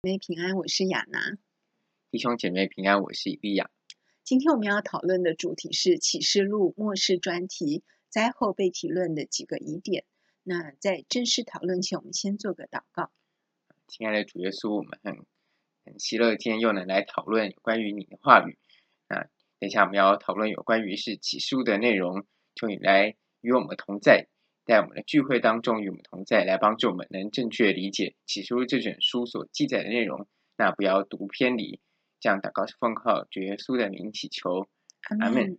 妹平安，我是亚娜。弟兄姐妹平安，我是以利亚。今天我们要讨论的主题是启示录末世专题灾后被提论的几个疑点。那在正式讨论前，我们先做个祷告。亲爱的主耶稣，我们很很喜乐，今天又能来讨论有关于你的话语。那等一下我们要讨论有关于是启示录的内容，求你来与我们同在。在我们的聚会当中与我们同在，来帮助我们能正确理解起初这卷书所记载的内容。那不要读偏离，这样祷告是奉靠主耶稣的名祈求，阿门。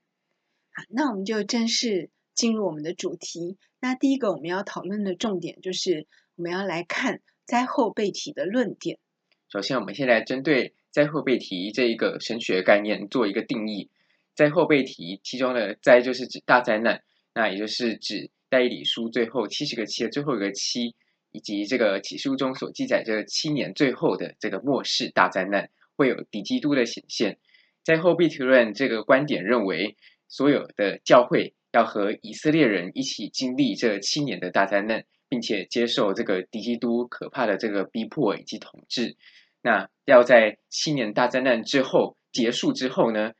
好，那我们就正式进入我们的主题。那第一个我们要讨论的重点就是我们要来看灾后被提的论点。首先，我们先来针对灾后被提这一个神学概念做一个定义。灾后被提，其中的灾就是指大灾难，那也就是指。代理书最后七十个七的最后一个七，以及这个启示录中所记载这七年最后的这个末世大灾难，会有敌基督的显现。在后壁提论这个观点认为，所有的教会要和以色列人一起经历这七年的大灾难，并且接受这个敌基督可怕的这个逼迫以及统治。那要在七年大灾难之后结束之后呢，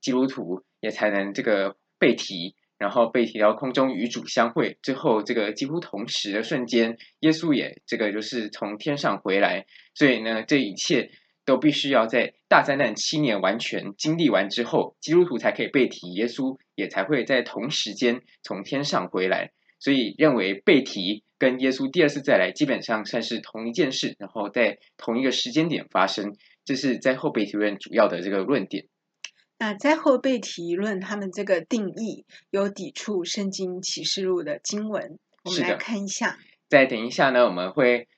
基督徒也才能这个被提。然后被提到空中与主相会之后，这个几乎同时的瞬间，耶稣也这个就是从天上回来。所以呢，这一切都必须要在大灾难七年完全经历完之后，基督徒才可以被提，耶稣也才会在同时间从天上回来。所以认为被提跟耶稣第二次再来基本上算是同一件事，然后在同一个时间点发生，这是在后被提论主要的这个论点。那灾后被提论，他们这个定义有抵触圣经启示录的经文，我们来看一下。再等一下呢，我们会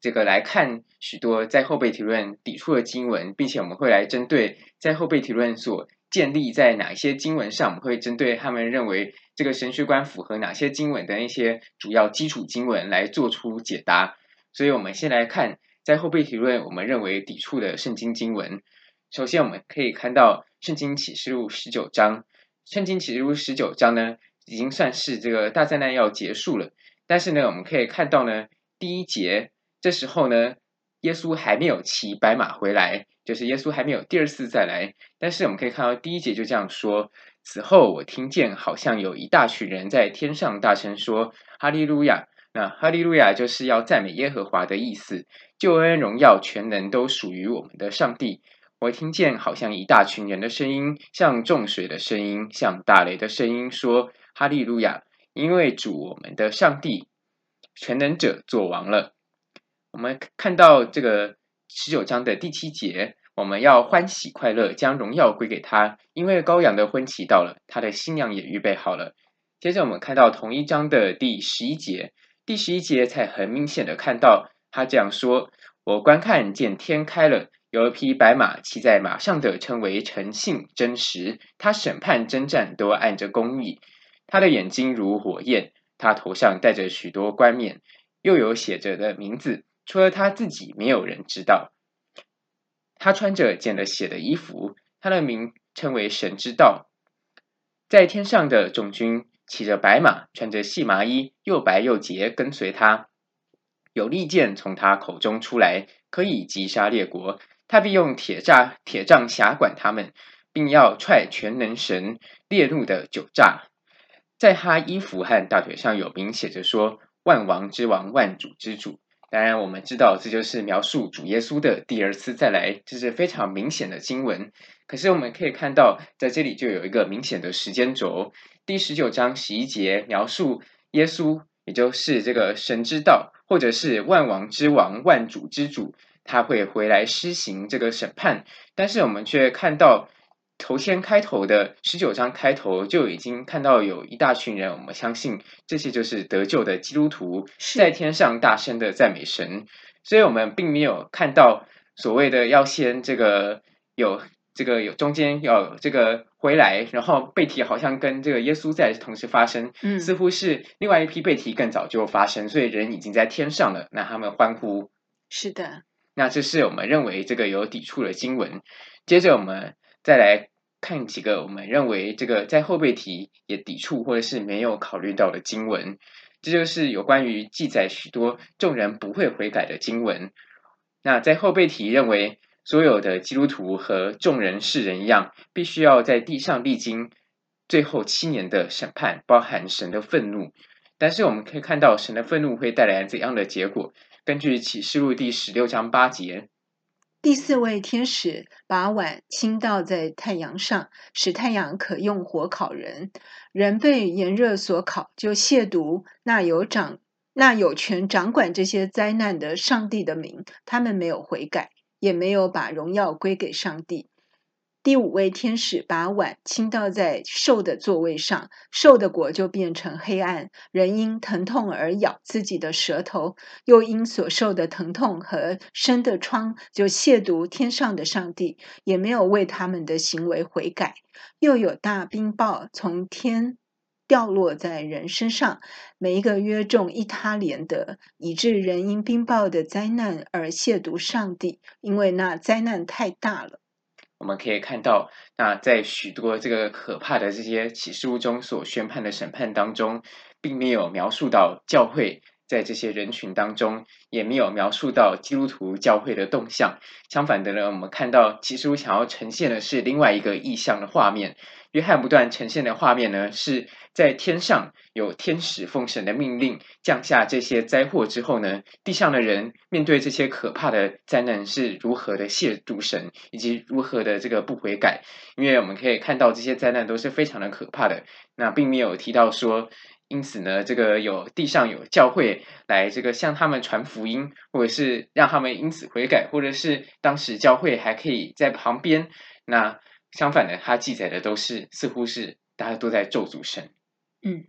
这个来看许多灾后被提论抵触的经文，并且我们会来针对灾后被提论所建立在哪一些经文上，我们会针对他们认为这个神学观符合哪些经文的一些主要基础经文来做出解答。所以，我们先来看灾后被提论，我们认为抵触的圣经经文。首先，我们可以看到。圣经启示录十九章，圣经启示录十九章呢，已经算是这个大灾难要结束了。但是呢，我们可以看到呢，第一节这时候呢，耶稣还没有骑白马回来，就是耶稣还没有第二次再来。但是我们可以看到第一节就这样说：此后我听见好像有一大群人在天上大声说：“哈利路亚！”那哈利路亚就是要赞美耶和华的意思，救恩、荣耀、全能都属于我们的上帝。我听见好像一大群人的声音，像众水的声音，像大雷的声音，说：“哈利路亚！因为主我们的上帝全能者作王了。”我们看到这个十九章的第七节，我们要欢喜快乐，将荣耀归给他，因为羔羊的婚期到了，他的新娘也预备好了。接着我们看到同一章的第十一节，第十一节才很明显的看到他这样说：“我观看见天开了。”有一匹白马，骑在马上的称为诚信真实。他审判征战都按着公义。他的眼睛如火焰，他头上戴着许多冠冕，又有写着的名字，除了他自己，没有人知道。他穿着见了血的衣服，他的名称为神之道。在天上的众军骑着白马，穿着细麻衣，又白又洁，跟随他。有利剑从他口中出来，可以击杀列国。他必用铁栅、铁杖辖管他们，并要踹全能神烈怒的酒醡。在他衣服和大腿上有名写着说：“万王之王，万主之主。”当然，我们知道这就是描述主耶稣的第二次再来，这是非常明显的经文。可是我们可以看到，在这里就有一个明显的时间轴。第十九章十一节描述耶稣，也就是这个神之道，或者是万王之王、万主之主。他会回来施行这个审判，但是我们却看到头先开头的十九章开头就已经看到有一大群人，我们相信这些就是得救的基督徒在天上大声的赞美神，所以我们并没有看到所谓的要先这个有这个有中间要有这个回来，然后背提好像跟这个耶稣在同时发生，嗯，似乎是另外一批背提更早就发生，所以人已经在天上了，那他们欢呼，是的。那这是我们认为这个有抵触的经文。接着我们再来看几个我们认为这个在后背题也抵触或者是没有考虑到的经文。这就是有关于记载许多众人不会悔改的经文。那在后背题认为，所有的基督徒和众人世人一样，必须要在地上历经最后七年的审判，包含神的愤怒。但是我们可以看到，神的愤怒会带来怎样的结果？根据启示录第十六章八节，第四位天使把碗倾倒在太阳上，使太阳可用火烤人。人被炎热所烤，就亵渎那有掌、那有权掌管这些灾难的上帝的名。他们没有悔改，也没有把荣耀归给上帝。第五位天使把碗倾倒在兽的座位上，兽的果就变成黑暗。人因疼痛而咬自己的舌头，又因所受的疼痛和生的疮，就亵渎天上的上帝，也没有为他们的行为悔改。又有大冰雹从天掉落在人身上，每一个约重一他连得，以致人因冰雹的灾难而亵渎上帝，因为那灾难太大了。我们可以看到，那在许多这个可怕的这些启示录中所宣判的审判当中，并没有描述到教会在这些人群当中，也没有描述到基督徒教会的动向。相反的呢，我们看到启示录想要呈现的是另外一个意象的画面。约翰不断呈现的画面呢，是在天上有天使奉神的命令降下这些灾祸之后呢，地上的人面对这些可怕的灾难是如何的亵渎神，以及如何的这个不悔改。因为我们可以看到这些灾难都是非常的可怕的，那并没有提到说，因此呢，这个有地上有教会来这个向他们传福音，或者是让他们因此悔改，或者是当时教会还可以在旁边那。相反的，他记载的都是似乎是大家都在咒诅神。嗯，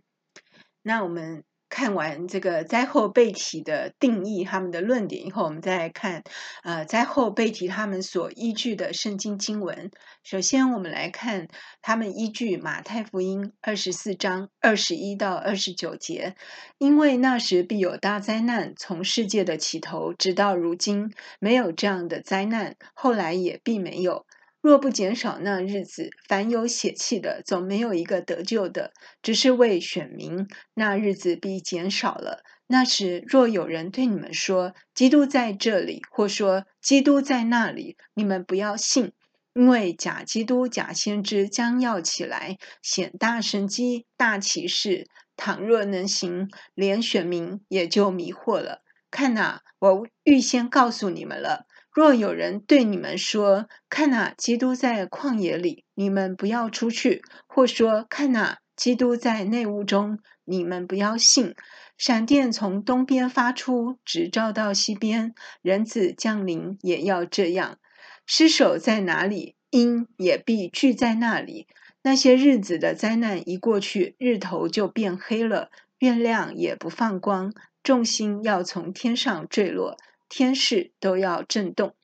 那我们看完这个灾后被提的定义，他们的论点以后，我们再来看呃灾后被提他们所依据的圣经经文。首先，我们来看他们依据马太福音二十四章二十一到二十九节，因为那时必有大灾难，从世界的起头直到如今，没有这样的灾难，后来也并没有。若不减少那日子，凡有血气的，总没有一个得救的。只是为选民，那日子必减少了。那时，若有人对你们说基督在这里，或说基督在那里，你们不要信，因为假基督、假先知将要起来，显大神迹、大奇事。倘若能行，连选民也就迷惑了。看哪，我预先告诉你们了。若有人对你们说：“看哪，基督在旷野里”，你们不要出去；或说：“看哪，基督在内屋中”，你们不要信。闪电从东边发出，直照到西边；人子降临也要这样。尸首在哪里，鹰也必聚在那里。那些日子的灾难一过去，日头就变黑了，月亮也不放光，众星要从天上坠落。天势都要震动。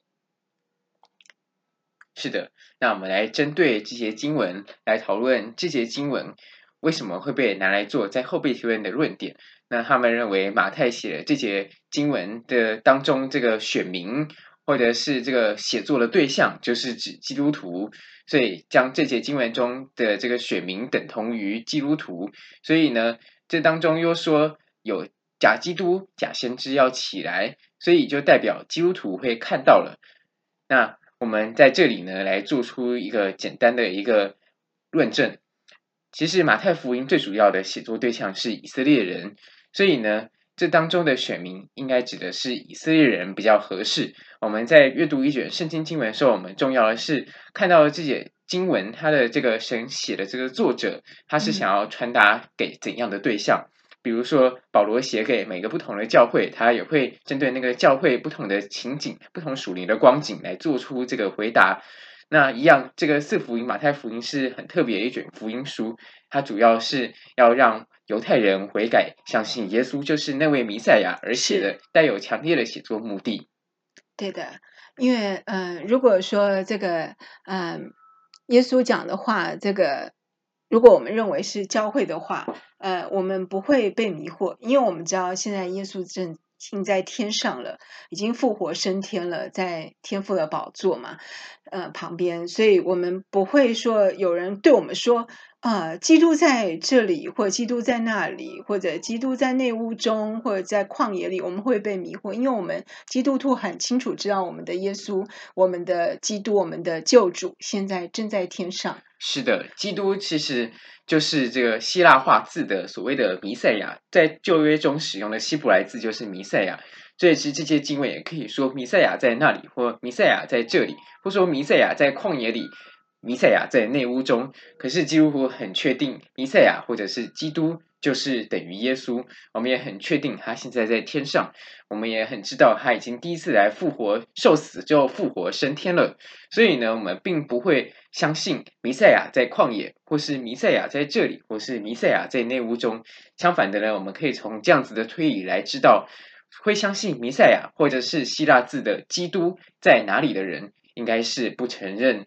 是的，那我们来针对这些经文来讨论这些经文为什么会被拿来做在后被提论的论点。那他们认为马太写的这些经文的当中，这个选民或者是这个写作的对象就是指基督徒，所以将这些经文中的这个选民等同于基督徒。所以呢，这当中又说有假基督、假先知要起来。所以就代表基督徒会看到了。那我们在这里呢，来做出一个简单的一个论证。其实马太福音最主要的写作对象是以色列人，所以呢，这当中的选民应该指的是以色列人比较合适。我们在阅读一卷圣经经文的时候，我们重要的是看到这些经文，它的这个神写的这个作者，他是想要传达给怎样的对象？比如说，保罗写给每个不同的教会，他也会针对那个教会不同的情景、不同属灵的光景来做出这个回答。那一样，这个四福音，马太福音是很特别的一卷福音书，它主要是要让犹太人悔改，相信耶稣就是那位弥赛亚而写的，带有强烈的写作目的。对的，因为嗯、呃，如果说这个嗯、呃，耶稣讲的话，这个。如果我们认为是教会的话，呃，我们不会被迷惑，因为我们知道现在耶稣正已经在天上了，已经复活升天了，在天父的宝座嘛，呃旁边，所以我们不会说有人对我们说啊、基督在这里，或基督在那里，或者基督在内屋中，或者在旷野里，我们会被迷惑，因为我们基督徒很清楚知道我们的耶稣，我们的基督，我们的救主现在正在天上。是的，基督其实就是这个希腊化字的所谓的弥赛亚，在旧约中使用的希伯来字就是弥赛亚。所以其实这些经文也可以说弥赛亚在那里，或弥赛亚在这里，或说弥赛亚在旷野里，弥赛亚在内屋中。可是基督徒很确定，弥赛亚或者是基督。就是等于耶稣，我们也很确定他现在在天上，我们也很知道他已经第一次来复活、受死之后复活升天了。所以呢，我们并不会相信弥赛亚在旷野，或是弥赛亚在这里，或是弥赛亚在内屋中。相反的呢，我们可以从这样子的推理来知道，会相信弥赛亚或者是希腊字的基督在哪里的人，应该是不承认。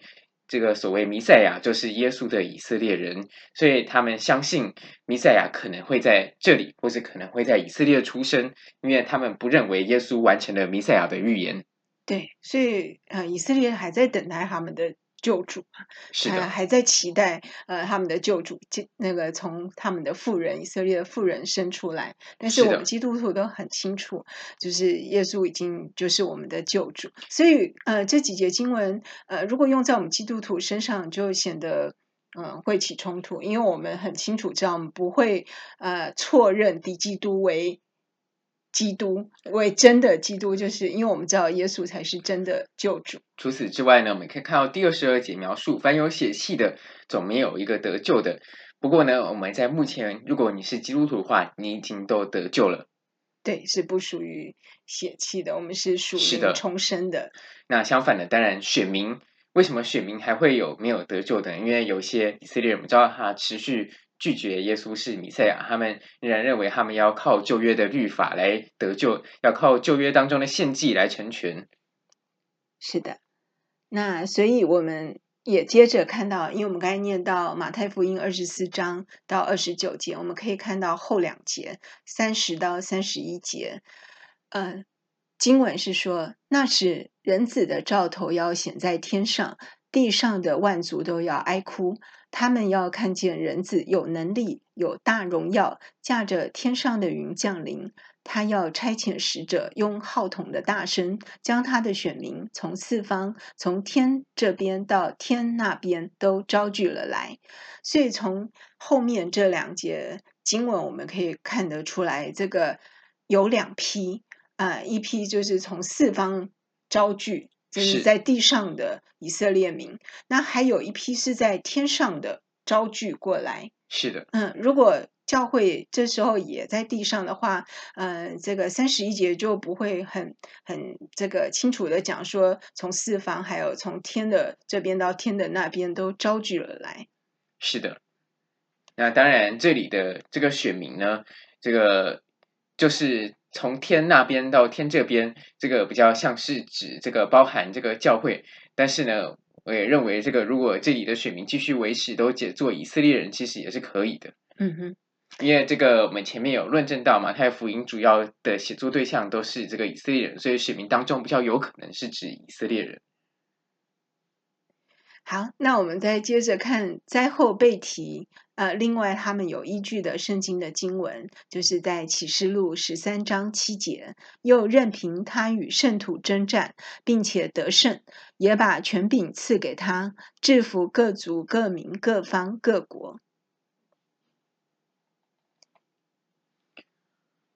这个所谓弥赛亚就是耶稣的以色列人，所以他们相信弥赛亚可能会在这里，或是可能会在以色列出生，因为他们不认为耶稣完成了弥赛亚的预言。对，所以呃，以色列还在等待他们的。救主是的，还在期待呃他们的救主，那个从他们的富人以色列的富人生出来。但是我们基督徒都很清楚，就是耶稣已经就是我们的救主。所以呃这几节经文呃如果用在我们基督徒身上，就显得嗯、呃、会起冲突，因为我们很清楚知道我们不会呃错认敌基督为。基督为真的基督，就是因为我们知道耶稣才是真的救主。除此之外呢，我们可以看到第二十二节描述，凡有血气的，总没有一个得救的。不过呢，我们在目前，如果你是基督徒的话，你已经都得救了。对，是不属于血气的，我们是属于重生的。的那相反的，当然选民，为什么选民还会有没有得救的？因为有些以色列人，我们知道他持续。拒绝耶稣是弥赛亚，他们仍然认为他们要靠旧约的律法来得救，要靠旧约当中的献祭来成全。是的，那所以我们也接着看到，因为我们刚才念到马太福音二十四章到二十九节，我们可以看到后两节三十到三十一节，嗯、呃，经文是说，那时人子的兆头要显在天上，地上的万族都要哀哭。他们要看见人子有能力、有大荣耀，驾着天上的云降临。他要差遣使者，用号筒的大声，将他的选民从四方、从天这边到天那边都招聚了来。所以，从后面这两节经文，我们可以看得出来，这个有两批啊、一批就是从四方招聚。就是在地上的以色列民，那还有一批是在天上的招聚过来。是的，嗯，如果教会这时候也在地上的话，嗯、呃，这个三十一节就不会很很这个清楚的讲说，从四方还有从天的这边到天的那边都招聚了来。是的，那当然这里的这个选民呢，这个就是。从天那边到天这边，这个比较像是指这个包含这个教会，但是呢，我也认为这个如果这里的选民继续维持都解做以色列人，其实也是可以的。嗯哼，因为这个我们前面有论证到嘛，马太福音主要的写作对象都是这个以色列人，所以选民当中比较有可能是指以色列人。好，那我们再接着看灾后被提。呃，另外他们有依据的圣经的经文，就是在启示录十三章七节，又任凭他与圣徒征战，并且得胜，也把权柄赐给他，制服各族、各民、各方、各国。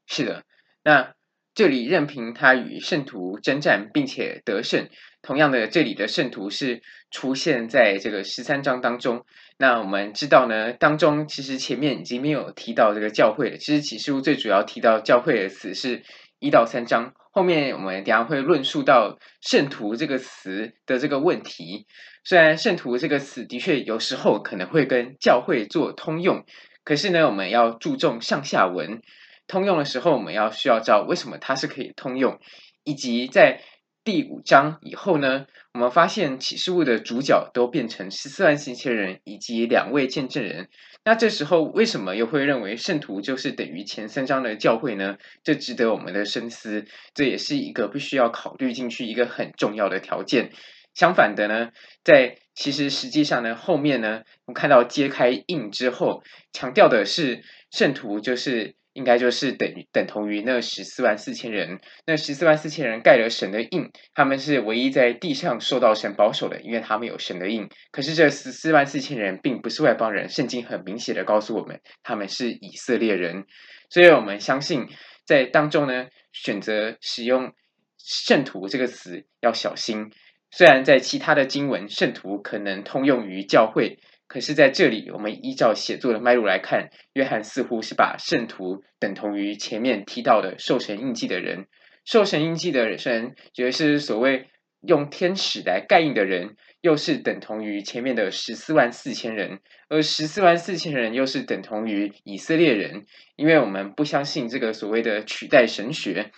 是的，那这里任凭他与圣徒征战，并且得胜。同样的，这里的圣徒是出现在这个十三章当中。那我们知道呢，当中其实前面已经没有提到这个教会了。其实启示录最主要提到教会的词是一到三章，后面我们等下会论述到圣徒这个词的这个问题。虽然圣徒这个词的确有时候可能会跟教会做通用，可是呢，我们要注重上下文。通用的时候，我们要需要知道为什么它是可以通用，以及在第五章以后呢，我们发现启示录的主角都变成十四万四千人以及两位见证人。那这时候为什么又会认为圣徒就是等于前三章的教会呢？这值得我们的深思，这也是一个必须要考虑进去一个很重要的条件。相反的呢，在其实实际上呢，后面呢，我们看到揭开印之后，强调的是圣徒就是。应该就是等于等同于那十四万四千人，那十四万四千人盖了神的印，他们是唯一在地上受到神保守的，因为他们有神的印。可是这十四万四千人并不是外邦人，圣经很明显的告诉我们，他们是以色列人。所以我们相信，在当中呢，选择使用圣徒这个词要小心。虽然在其他的经文，圣徒可能通用于教会。可是，在这里，我们依照写作的脉络来看，约翰似乎是把圣徒等同于前面提到的受神印记的人。受神印记的人，也就是所谓用天使来盖印的人，又是等同于前面的十四万四千人，而十四万四千人又是等同于以色列人，因为我们不相信这个所谓的取代神学。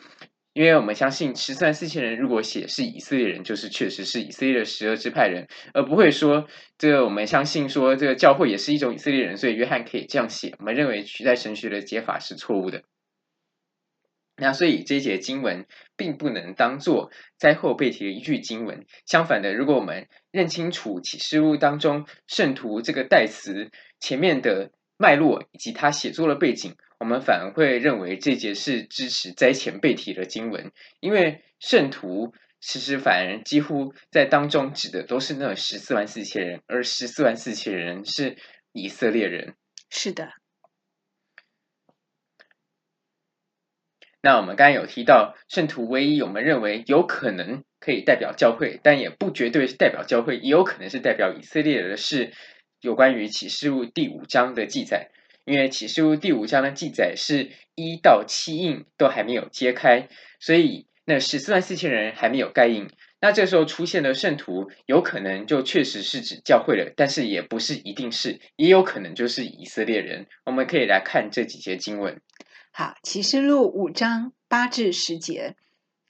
因为我们相信十四万四千人，如果写是以色列人，就是确实是以色列的十二支派人，而不会说这个我们相信说这个教会也是一种以色列人，所以约翰可以这样写。我们认为取代神学的解法是错误的。那所以这一节经文并不能当做灾后被提的一句经文。相反的，如果我们认清楚启示录当中圣徒这个代词前面的脉络以及他写作的背景。我们反而会认为这节是支持灾前被提的经文，因为圣徒其实反而几乎在当中指的都是那十四万四千人，而十四万四千人是以色列人。是的。那我们刚才有提到圣徒，唯一我们认为有可能可以代表教会，但也不绝对是代表教会，也有可能是代表以色列人的是有关于启示录第五章的记载。因为启示录第五章的记载是一到七印都还没有揭开，所以那十四万四千人还没有盖印。那这时候出现的圣徒，有可能就确实是指教会了，但是也不是一定是，也有可能就是以色列人。我们可以来看这几节经文。好，启示录五章八至十节。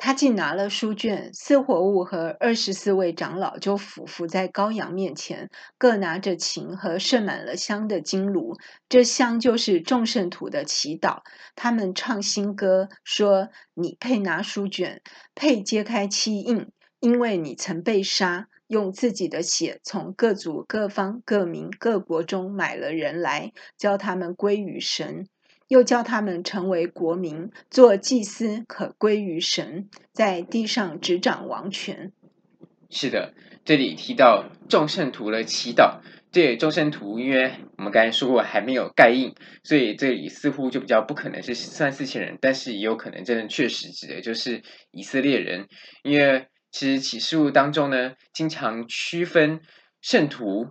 他既拿了书卷，四活物和二十四位长老就俯伏在羔羊面前，各拿着琴和盛满了香的金炉。这香就是众圣徒的祈祷。他们唱新歌，说：“你配拿书卷，配揭开七印，因为你曾被杀，用自己的血从各族、各方、各民、各国中买了人来，叫他们归于神。”又叫他们成为国民，做祭司，可归于神，在地上执掌王权。是的，这里提到众圣徒的祈祷。这众圣徒，因为我们刚才说过还没有盖印，所以这里似乎就比较不可能是三四千人，但是也有可能真的确实指的就是以色列人。因为其实启示录当中呢，经常区分圣徒。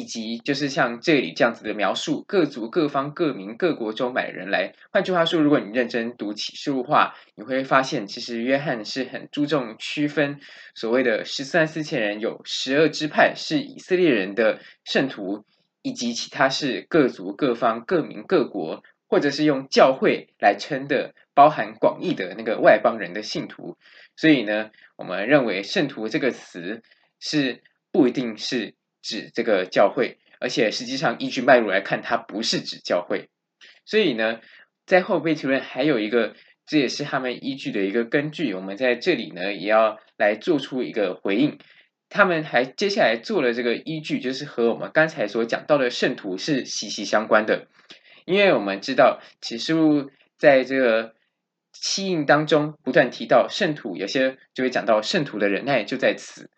以及就是像这里这样子的描述，各族、各方、各民、各国中买人来。换句话说，如果你认真读启示录话，你会发现，其实约翰是很注重区分所谓的十四万四千人，有十二支派是以色列人的圣徒，以及其他是各族、各方、各民、各国，或者是用教会来称的，包含广义的那个外邦人的信徒。所以呢，我们认为“圣徒”这个词是不一定是。指这个教会，而且实际上依据脉络来看，它不是指教会。所以呢，在后辈提问还有一个，这也是他们依据的一个根据。我们在这里呢，也要来做出一个回应。他们还接下来做了这个依据，就是和我们刚才所讲到的圣徒是息息相关的。因为我们知道启示录在这个七印当中不断提到圣徒，有些就会讲到圣徒的忍耐就在此。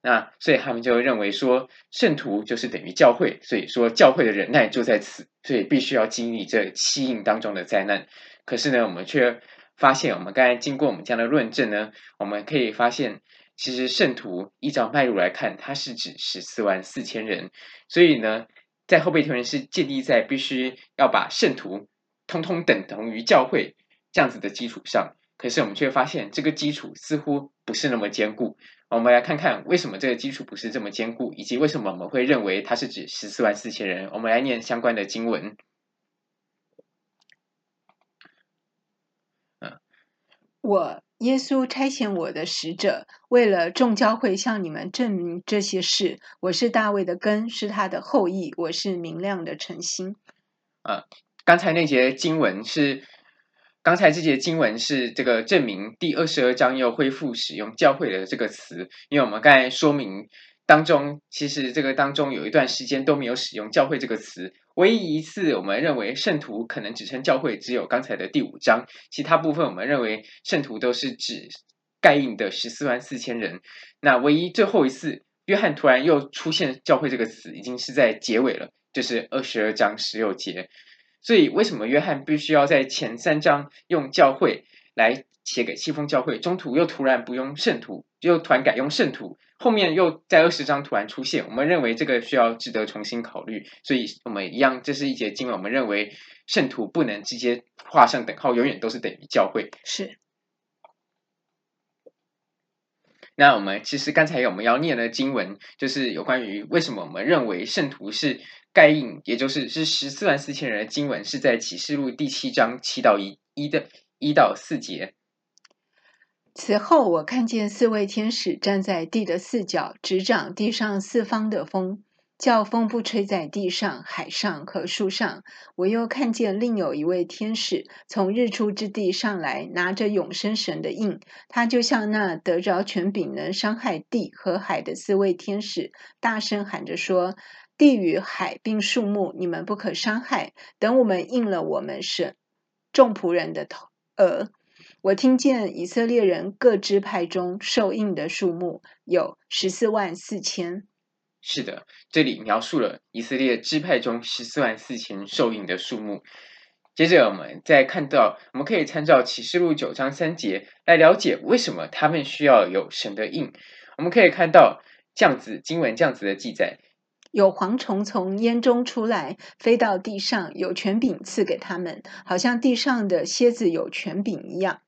那所以他们就认为说，圣徒就是等于教会，所以说教会的忍耐就在此，所以必须要经历这七印当中的灾难。可是呢，我们却发现，我们刚才经过我们这样的论证呢，我们可以发现，其实圣徒依照脉络来看，它是指十四万四千人。所以呢，在后被提人是建立在必须要把圣徒通通等同于教会这样子的基础上。可是我们却发现，这个基础似乎不是那么坚固。我们来看看为什么这个基础不是这么坚固，以及为什么我们会认为它是指十四万四千人。我们来念相关的经文。嗯，我耶稣差遣我的使者，为了众教会向你们证明这些事。我是大卫的根，是他的后裔，我是明亮的晨星。啊，刚才那节经文是，刚才这节经文是这个证明第二十二章又恢复使用教会的这个词，因为我们刚才说明。当中其实这个当中有一段时间都没有使用“教会”这个词，唯一一次我们认为圣徒可能只称教会，只有刚才的第五章，其他部分我们认为圣徒都是指盖印的十四万四千人。那唯一最后一次，约翰突然又出现“教会”这个词，已经是在结尾了，就是二十二章十六节。所以为什么约翰必须要在前三章用“教会”来写给西风教会，中途又突然不用“圣徒”，又突然改用“圣徒”？后面又在二十章突然出现，我们认为这个需要值得重新考虑，所以我们一样，这是一节经文，我们认为圣徒不能直接画上等号，永远都是等于教会。是。那我们其实刚才我们要念的经文，就是有关于为什么我们认为圣徒是盖印，也就是是十四万四千人的经文，是在启示录第七章七到一一的一到四节。此后，我看见四位天使站在地的四角，执掌地上四方的风，叫风不吹在地上、海上和树上。我又看见另有一位天使从日出之地上来，拿着永生神的印。他就像那得着权柄能伤害地和海的四位天使，大声喊着说：“地与海并树木，你们不可伤害，等我们印了我们是众仆人的头额。”我听见以色列人各支派中受印的数目有十四万四千。是的，这里描述了以色列支派中十四万四千受印的数目。接着，我们再看到，我们可以参照启示录九章三节来了解为什么他们需要有神的印。我们可以看到这样子经文这样子的记载。有蝗虫从烟中出来，飞到地上，有权柄赐给他们，好像地上的蝎子有权柄一样。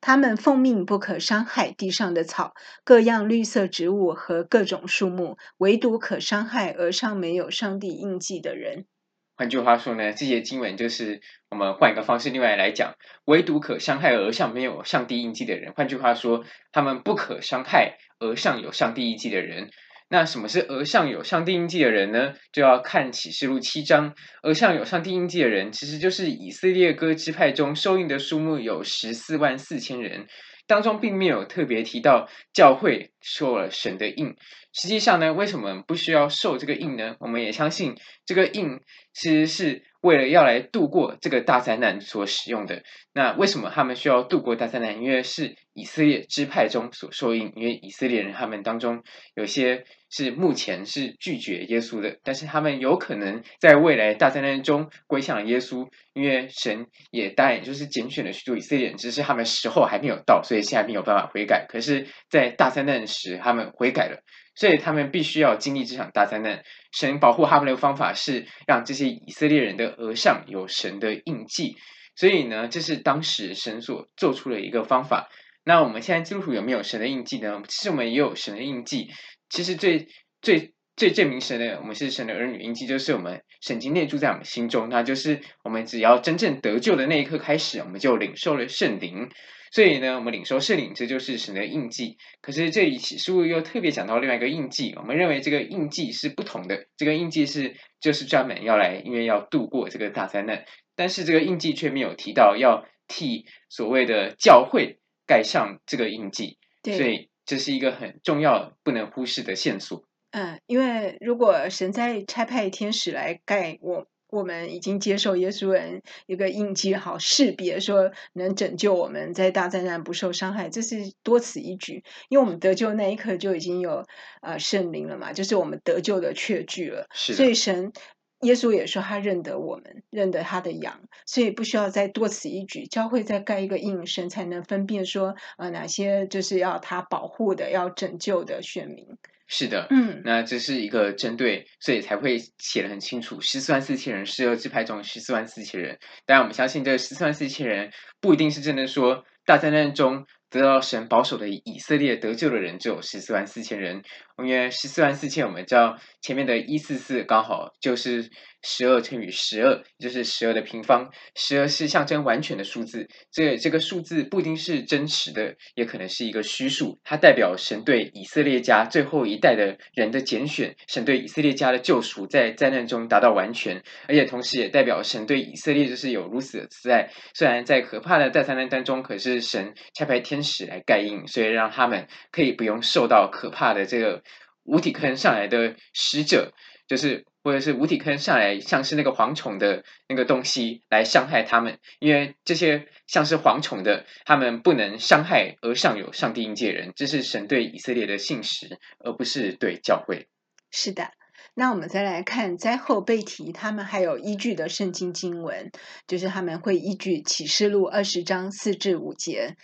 他们奉命不可伤害地上的草、各样绿色植物和各种树木，唯独可伤害额上没有上帝印记的人。换句话说呢，这些经文就是我们换一个方式，另外来讲，唯独可伤害额上没有上帝印记的人。换句话说，他们不可伤害额上有上帝印记的人。那什么是额上有上帝印记的人呢？就要看启示录七章，额上有上帝印记的人，其实就是以色列各支派中受印的数目有十四万四千人，当中并没有特别提到教会受了神的印。实际上呢，为什么不需要受这个印呢？我们也相信这个印其实是为了要来度过这个大灾难所使用的。那为什么他们需要度过大灾难？因为是以色列支派中所受印，因为以色列人他们当中有些。是目前是拒绝耶稣的，但是他们有可能在未来大灾难中归向耶稣，因为神也答应，就是拣选了许多以色列人，只是他们时候还没有到，所以现在没有办法悔改。可是，在大灾难时，他们悔改了，所以他们必须要经历这场大灾难。神保护他们的方法是让这些以色列人的额上有神的印记，所以呢，这是当时神所做出的一个方法。那我们现在基督徒有没有神的印记呢？其实我们也有神的印记。其实最最最证明神的，我们是神的儿女印记，就是我们神经内住在我们心中，那就是我们只要真正得救的那一刻开始，我们就领受了圣灵。所以呢，我们领受圣灵，这就是神的印记。可是这里启示录又特别讲到另外一个印记，我们认为这个印记是不同的，这个印记是就是专门要来，因为要度过这个大灾难，但是这个印记却没有提到要替所谓的教会盖上这个印记，对。所以。这是一个很重要、不能忽视的线索。嗯，因为如果神在差派天使来盖我，我们已经接受耶稣人一个印记，好识别说能拯救我们在大灾难不受伤害，这是多此一举。因为我们得救那一刻就已经有呃圣灵了嘛，就是我们得救的确据了。是的。所以神。耶稣也说他认得我们，认得他的羊，所以不需要再多此一举。教会再盖一个印，神才能分辨说，呃，哪些就是要他保护的、要拯救的选民。是的，嗯，那这是一个针对，所以才会写的很清楚，十四万四千人，十二支派中十四万四千人。当然，我们相信这十四万四千人不一定是真的说大灾难中。得到神保守的以色列得救的人只有十四万四千人，因为十四万四千，我们知道前面的一四四刚好就是十二乘以十二，就是十二的平方。十二是象征完全的数字，这这个数字不一定是真实的，也可能是一个虚数。它代表神对以色列家最后一代的人的拣选，神对以色列家的救赎，在灾难中达到完全，而且同时也代表神对以色列就是有如此的慈爱。虽然在可怕的大灾难当中，可是神差派天使来盖印，所以让他们可以不用受到可怕的这个无底坑上来的使者，就是或者是无底坑上来像是那个蝗虫的那个东西来伤害他们，因为这些像是蝗虫的，他们不能伤害而上有上帝印记人，这是神对以色列的信实，而不是对教会。是的，那我们再来看灾后被提，他们还有依据的圣经经文，就是他们会依据启示录二十章四至五节。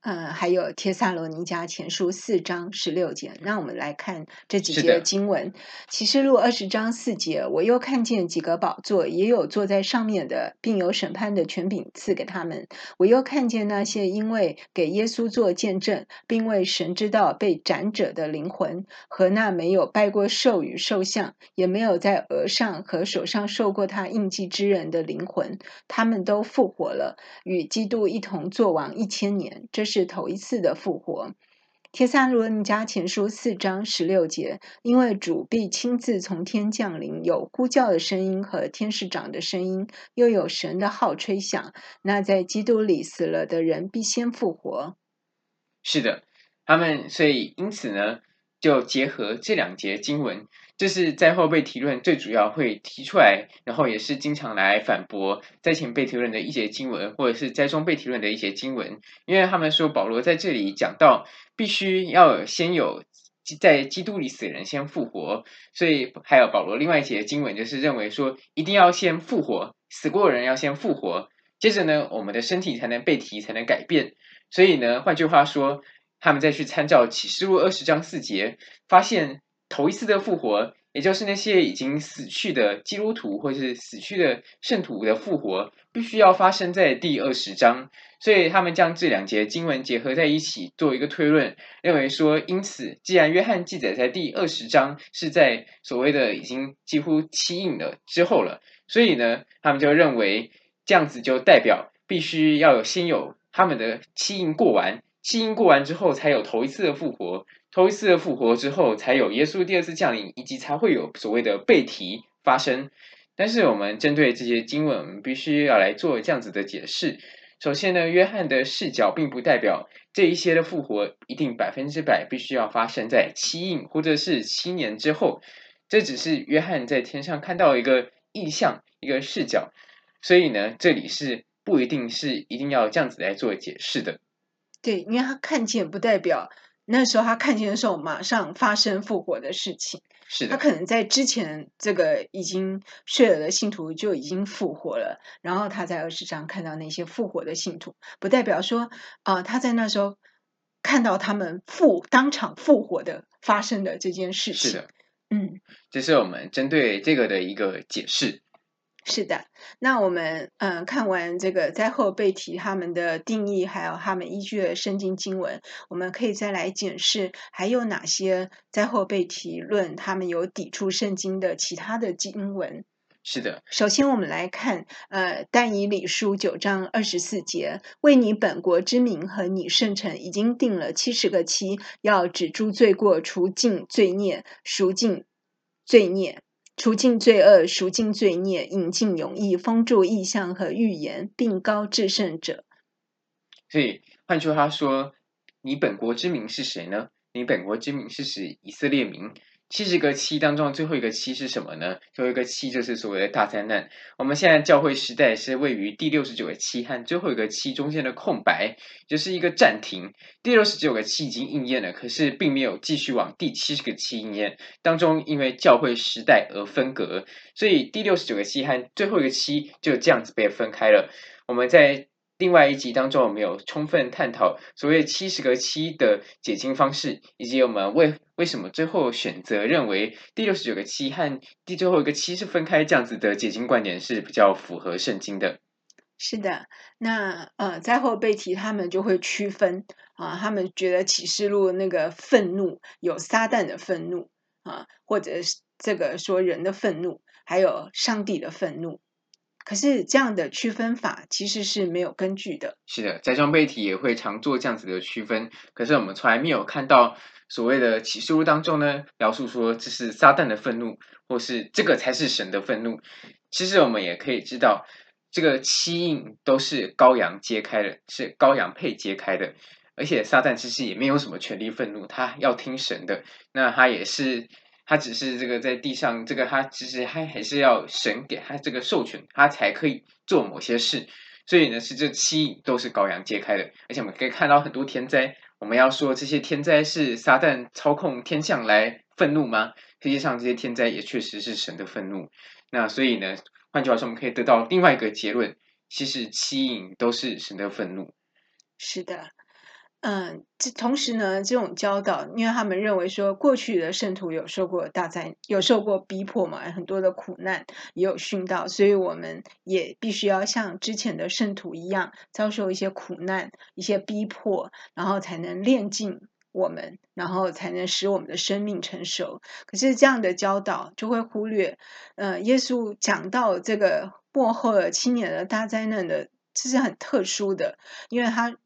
呃，还有《帖萨罗尼迦前书》四章十六节，那我们来看这几节经文。启示录二十章四节，我又看见几个宝座，也有坐在上面的，并有审判的权柄赐给他们。我又看见那些因为给耶稣做见证，并为神之道被斩者的灵魂，和那没有拜过兽与兽像，也没有在额上和手上受过他印记之人的灵魂，他们都复活了，与基督一同作王一千年。这是头一次的复活，《帖撒罗尼迦前书》四章十六节，因为主必亲自从天降临，有呼叫的声音和天使长的声音，又有神的号吹响。那在基督里死了的人必先复活。是的，他们所以因此呢，就结合这两节经文。这是灾后被提论最主要会提出来，然后也是经常来反驳灾前被提论的一些经文，或者是灾中被提论的一些经文，因为他们说保罗在这里讲到必须要先有在基督里死人先复活，所以还有保罗另外一节经文就是认为说一定要先复活，死过的人要先复活，接着呢我们的身体才能被提才能改变，所以呢换句话说，他们再去参照启示录二十章四节，发现。头一次的复活，也就是那些已经死去的基督徒或是死去的圣徒的复活，必须要发生在第二十章。所以他们将这两节经文结合在一起，做一个推论，认为说，因此，既然约翰记载在第二十章是在所谓的已经几乎七印了之后了，所以呢，他们就认为这样子就代表必须要有先有他们的七印过完，七印过完之后，才有头一次的复活。头一次的复活之后，才有耶稣第二次降临，以及才会有所谓的被提发生。但是，我们针对这些经文，我们必须要来做这样子的解释。首先呢，约翰的视角并不代表这一些的复活一定百分之百必须要发生在七印或者是七年之后。这只是约翰在天上看到一个意象，一个视角。所以呢，这里是不一定是一定要这样子来做解释的。对，因为他看见不代表。那时候他看见的时候，马上发生复活的事情。是的，他可能在之前这个已经睡了的信徒就已经复活了，然后他在二十章看到那些复活的信徒，不代表说啊、呃、他在那时候看到他们复当场复活的发生的这件事情。是的，嗯，这是我们针对这个的一个解释。是的，那我们嗯、呃、看完这个灾后被提他们的定义，还有他们依据的圣经经文，我们可以再来检视还有哪些灾后被提论他们有抵触圣经的其他的经文。是的，首先我们来看呃但以理书九章二十四节，为你本国之民和你圣城已经定了七十个期，要止住罪过，除尽罪孽，赎尽罪孽。除尽罪恶，赎尽罪孽，引进勇毅，封住意象和预言，并高至圣者。所以换句话说，你本国之名是谁呢？你本国之名是指以色列名。七十个期当中最后一个期是什么呢？最后一个期就是所谓的大灾难。我们现在教会时代是位于第六十九个期和最后一个期中间的空白，就是一个暂停。第六十九个期已经应验了，可是并没有继续往第七十个期应验。当中因为教会时代而分隔，所以第六十九个期和最后一个期就这样子被分开了。我们在另外一集当中，我们有充分探讨所谓七十个七的解经方式，以及我们为为什么最后选择认为第六十九个七和第最后一个七是分开这样子的解经观点是比较符合圣经的。是的，那呃，灾后被提他们就会区分啊，他们觉得启示录那个愤怒有撒旦的愤怒啊，或者是这个说人的愤怒。还有上帝的愤怒。可是这样的区分法其实是没有根据的。是的，在庄被提也会常做这样子的区分。可是我们从来没有看到所谓的启示录当中呢，描述说这是撒旦的愤怒，或是这个才是神的愤怒。其实我们也可以知道，这个七印都是羔羊揭开的，是羔羊配揭开的。而且撒旦其实也没有什么权利愤怒，他要听神的。那他也是。他只是这个在地上，这个他其实他还是要神给他这个授权，他才可以做某些事。所以呢，是这七影都是羔羊揭开的。而且我们可以看到很多天灾。我们要说这些天灾是撒旦操控天象来愤怒吗？实际上这些天灾也确实是神的愤怒。那所以呢，换句话说，我们可以得到另外一个结论：其实七影都是神的愤怒。是的。嗯，这同时呢，这种教导，因为他们认为说，过去的圣徒有受过大灾，有受过逼迫嘛，很多的苦难也有殉道，所以我们也必须要像之前的圣徒一样，遭受一些苦难、一些逼迫，然后才能炼尽我们，然后才能使我们的生命成熟。可是这样的教导就会忽略，呃，耶稣讲到这个末后的七年的大灾难的，这是很特殊的，因为他。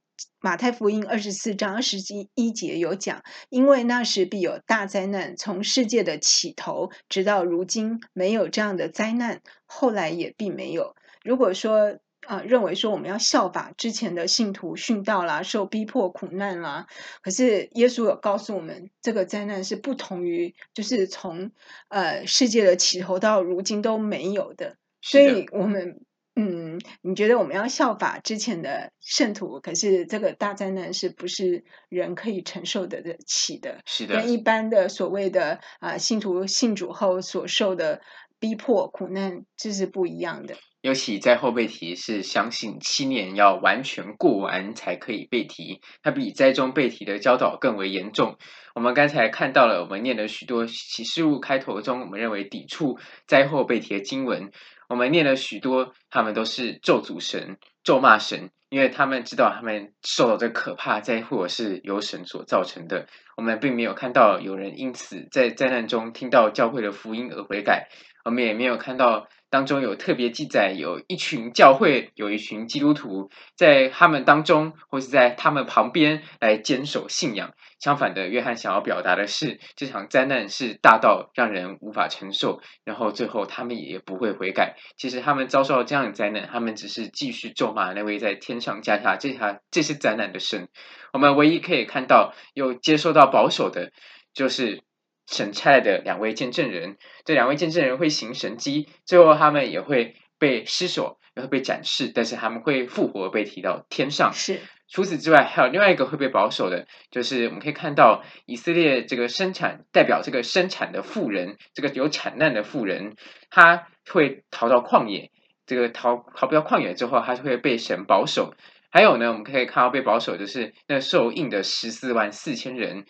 马太福音二十四章二十一节有讲，因为那时必有大灾难，从世界的起头直到如今没有这样的灾难，后来也并没有。如果说啊、呃，认为说我们要效法之前的信徒殉道啦，受逼迫苦难啦，可是耶稣有告诉我们，这个灾难是不同于，就是从呃世界的起头到如今都没有的，所以我们。嗯，你觉得我们要效法之前的圣徒？可是这个大灾难是不是人可以承受得起的？是的，跟一般的所谓的啊、呃、信徒信主后所受的逼迫苦难，这是不一样的。尤其在后背提是相信七年要完全过完才可以背提，它比灾中背提的教导更为严重。我们刚才看到了，我们念了许多启示录开头中，我们认为抵触灾后背提的经文。我们念了许多，他们都是咒诅神、咒骂神，因为他们知道他们受到的可怕灾祸是由神所造成的。我们并没有看到有人因此在灾难中听到教会的福音而悔改，我们也没有看到。当中有特别记载，有一群教会，有一群基督徒，在他们当中，或是在他们旁边来坚守信仰。相反的，约翰想要表达的是，这场灾难是大到让人无法承受，然后最后他们也不会悔改。其实他们遭受到这样的灾难，他们只是继续咒骂那位在天上驾下这下这些灾难的神。我们唯一可以看到又接受到保守的，就是。神差来的两位见证人，这两位见证人会行神迹，最后他们也会被失手，然后被展示，但是他们会复活，被提到天上。是。除此之外，还有另外一个会被保守的，就是我们可以看到以色列这个生产代表这个生产的妇人，这个有产难的妇人，他会逃到旷野，这个逃逃不到旷野之后，他就会被神保守。还有呢，我们可以看到被保守的是那受印的十四万四千人。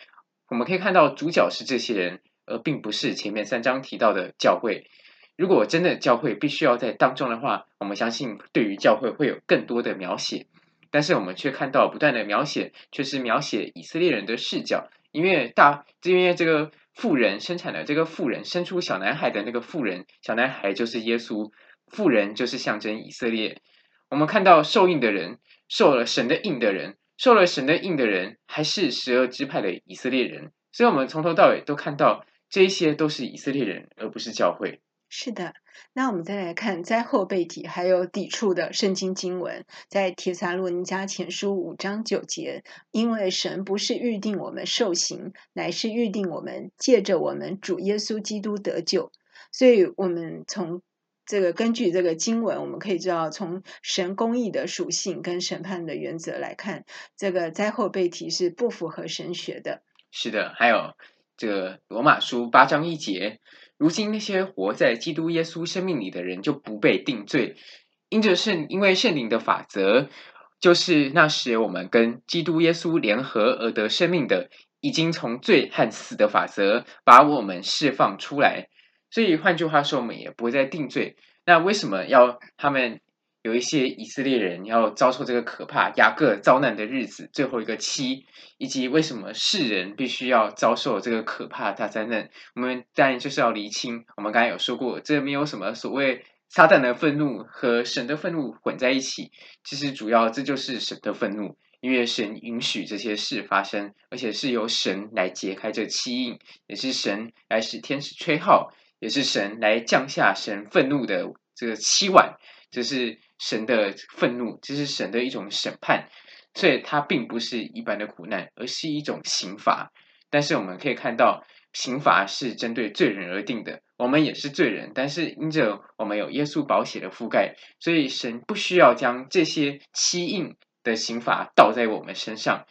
我们可以看到主角是这些人，而并不是前面三章提到的教会。如果真的教会必须要在当中的话，我们相信对于教会会有更多的描写。但是我们却看到不断的描写，却是描写以色列人的视角。因为大，因为这个妇人生产的这个妇人生出小男孩的那个妇人，小男孩就是耶稣，妇人就是象征以色列。我们看到受印的人，受了神的印的人。受了神的印的人，还是十二支派的以色列人，所以，我们从头到尾都看到这些都是以色列人，而不是教会。是的，那我们再来看灾后被提还有抵触的圣经经文，在帖撒罗尼迦前书五章九节，因为神不是预定我们受刑，乃是预定我们借着我们主耶稣基督得救。所以，我们从这个根据这个经文，我们可以知道，从神公义的属性跟审判的原则来看，这个灾后被提是不符合神学的。是的，还有这个罗马书八章一节，如今那些活在基督耶稣生命里的人就不被定罪，因着圣，因为圣灵的法则，就是那时我们跟基督耶稣联合而得生命的，已经从罪和死的法则把我们释放出来。所以换句话说，我们也不会再定罪。那为什么要他们有一些以色列人要遭受这个可怕雅各遭难的日子，最后一个七，以及为什么世人必须要遭受这个可怕大灾难，我们当然就是要厘清。我们刚才有说过，这没有什么所谓撒旦的愤怒和神的愤怒混在一起，其实主要这就是神的愤怒，因为神允许这些事发生，而且是由神来揭开这七印，也是神来使天使吹号，也是神来降下神愤怒的这个七碗，这是。神的愤怒，这是神的一种审判，所以它并不是一般的苦难，而是一种刑罚。但是我们可以看到，刑罚是针对罪人而定的，我们也是罪人，但是因着我们有耶稣宝血的覆盖，所以神不需要将这些七印的刑罚倒在我们身上，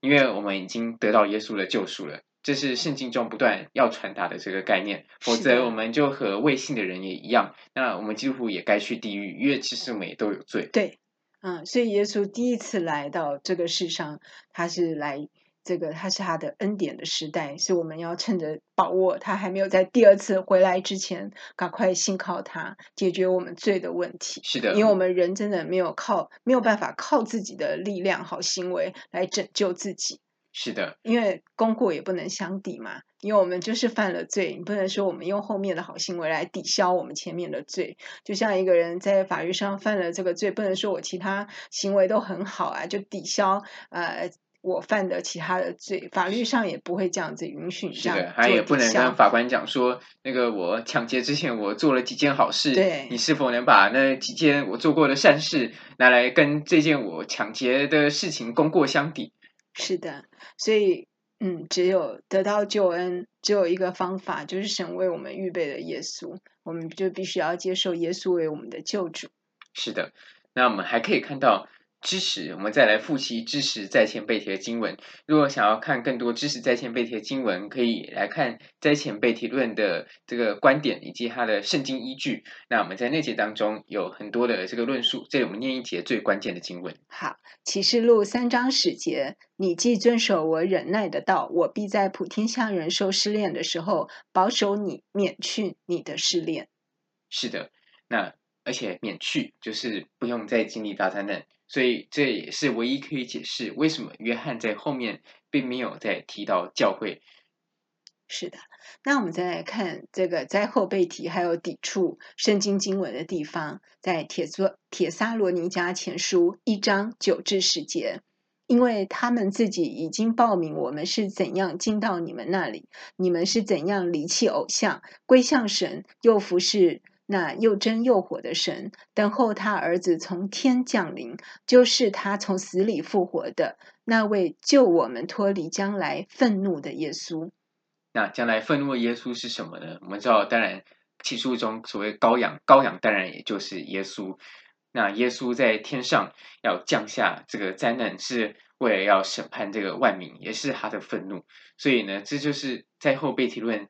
因为我们已经得到耶稣的救赎了。这是圣经中不断要传达的这个概念，否则我们就和未信的人也一样，那我们几乎也该去地狱，因为其实我们也都有罪。对，嗯，所以耶稣第一次来到这个世上，他是来这个，他是他的恩典的时代，是我们要趁着把握，他还没有在第二次回来之前，赶快信靠他，解决我们罪的问题。是的，因为我们人真的没有靠，没有办法靠自己的力量、好行为来拯救自己。是的，因为功过也不能相抵嘛，因为我们就是犯了罪，你不能说我们用后面的好行为来抵消我们前面的罪。就像一个人在法律上犯了这个罪，不能说我其他行为都很好啊，就抵消呃我犯的其他的罪。法律上也不会这样子允许你这样。是的，他也不能跟法官讲说，那个我抢劫之前我做了几件好事，对，你是否能把那几件我做过的善事拿来跟这件我抢劫的事情功过相抵？是的，所以，嗯，只有得到救恩，只有一个方法，就是神为我们预备的耶稣，我们就必须要接受耶稣为我们的救主。是的，那我们还可以看到。知识，我们再来复习知识在线背题的经文。如果想要看更多知识在线背题的经文，可以来看在前背题论的这个观点以及它的圣经依据。那我们在那节当中有很多的这个论述，这里我们念一节最关键的经文。好，启示录三章十节，你既遵守我忍耐的道，我必在普天下人受试炼的时候，保守你，免去你的试炼。是的，那而且免去就是不用再经历大灾难。所以这也是唯一可以解释为什么约翰在后面并没有再提到教会。是的，那我们再来看这个灾后被提还有抵触圣经经文的地方，在帖撒帖撒罗尼迦前书一章九至十节，因为他们自己已经报明我们是怎样进到你们那里，你们是怎样离弃偶像，归向神，又服侍。那又真又火的神，等候他儿子从天降临，就是他从死里复活的那位救我们脱离将来愤怒的耶稣。那将来愤怒的耶稣是什么呢？我们知道，当然启示中所谓羔羊，羔羊当然也就是耶稣。那耶稣在天上要降下这个灾难，是为了要审判这个万民，也是他的愤怒。所以呢，这就是在后被提论。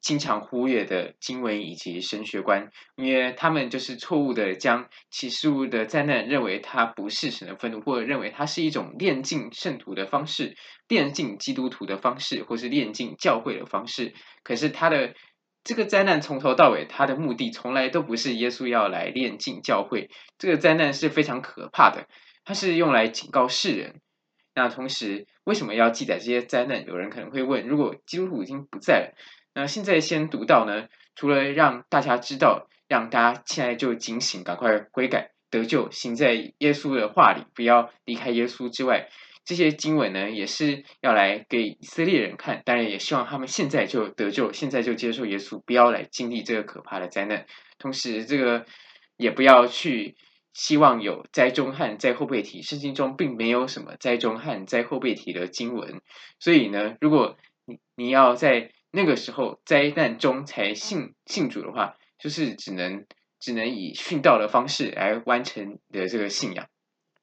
经常忽略的经文以及神学观，因为他们就是错误的将启示物的灾难认为它不是神的愤怒，或者认为它是一种炼净圣徒的方式、炼净基督徒的方式，或是炼净教会的方式。可是他的这个灾难从头到尾，他的目的从来都不是耶稣要来炼净教会。这个灾难是非常可怕的，它是用来警告世人。那同时，为什么要记载这些灾难？有人可能会问：如果基督徒已经不在了？那现在先读到呢，除了让大家知道，让大家现在就警醒，赶快悔改得救，行在耶稣的话里，不要离开耶稣之外，这些经文呢，也是要来给以色列人看，当然也希望他们现在就得救，现在就接受耶稣，不要来经历这个可怕的灾难。同时，这个也不要去希望有灾中和灾后被提，圣经中并没有什么灾中和灾后被提的经文，所以呢，如果你你要在那个时候灾难中才信信主的话，就是只能只能以殉道的方式来完成的这个信仰。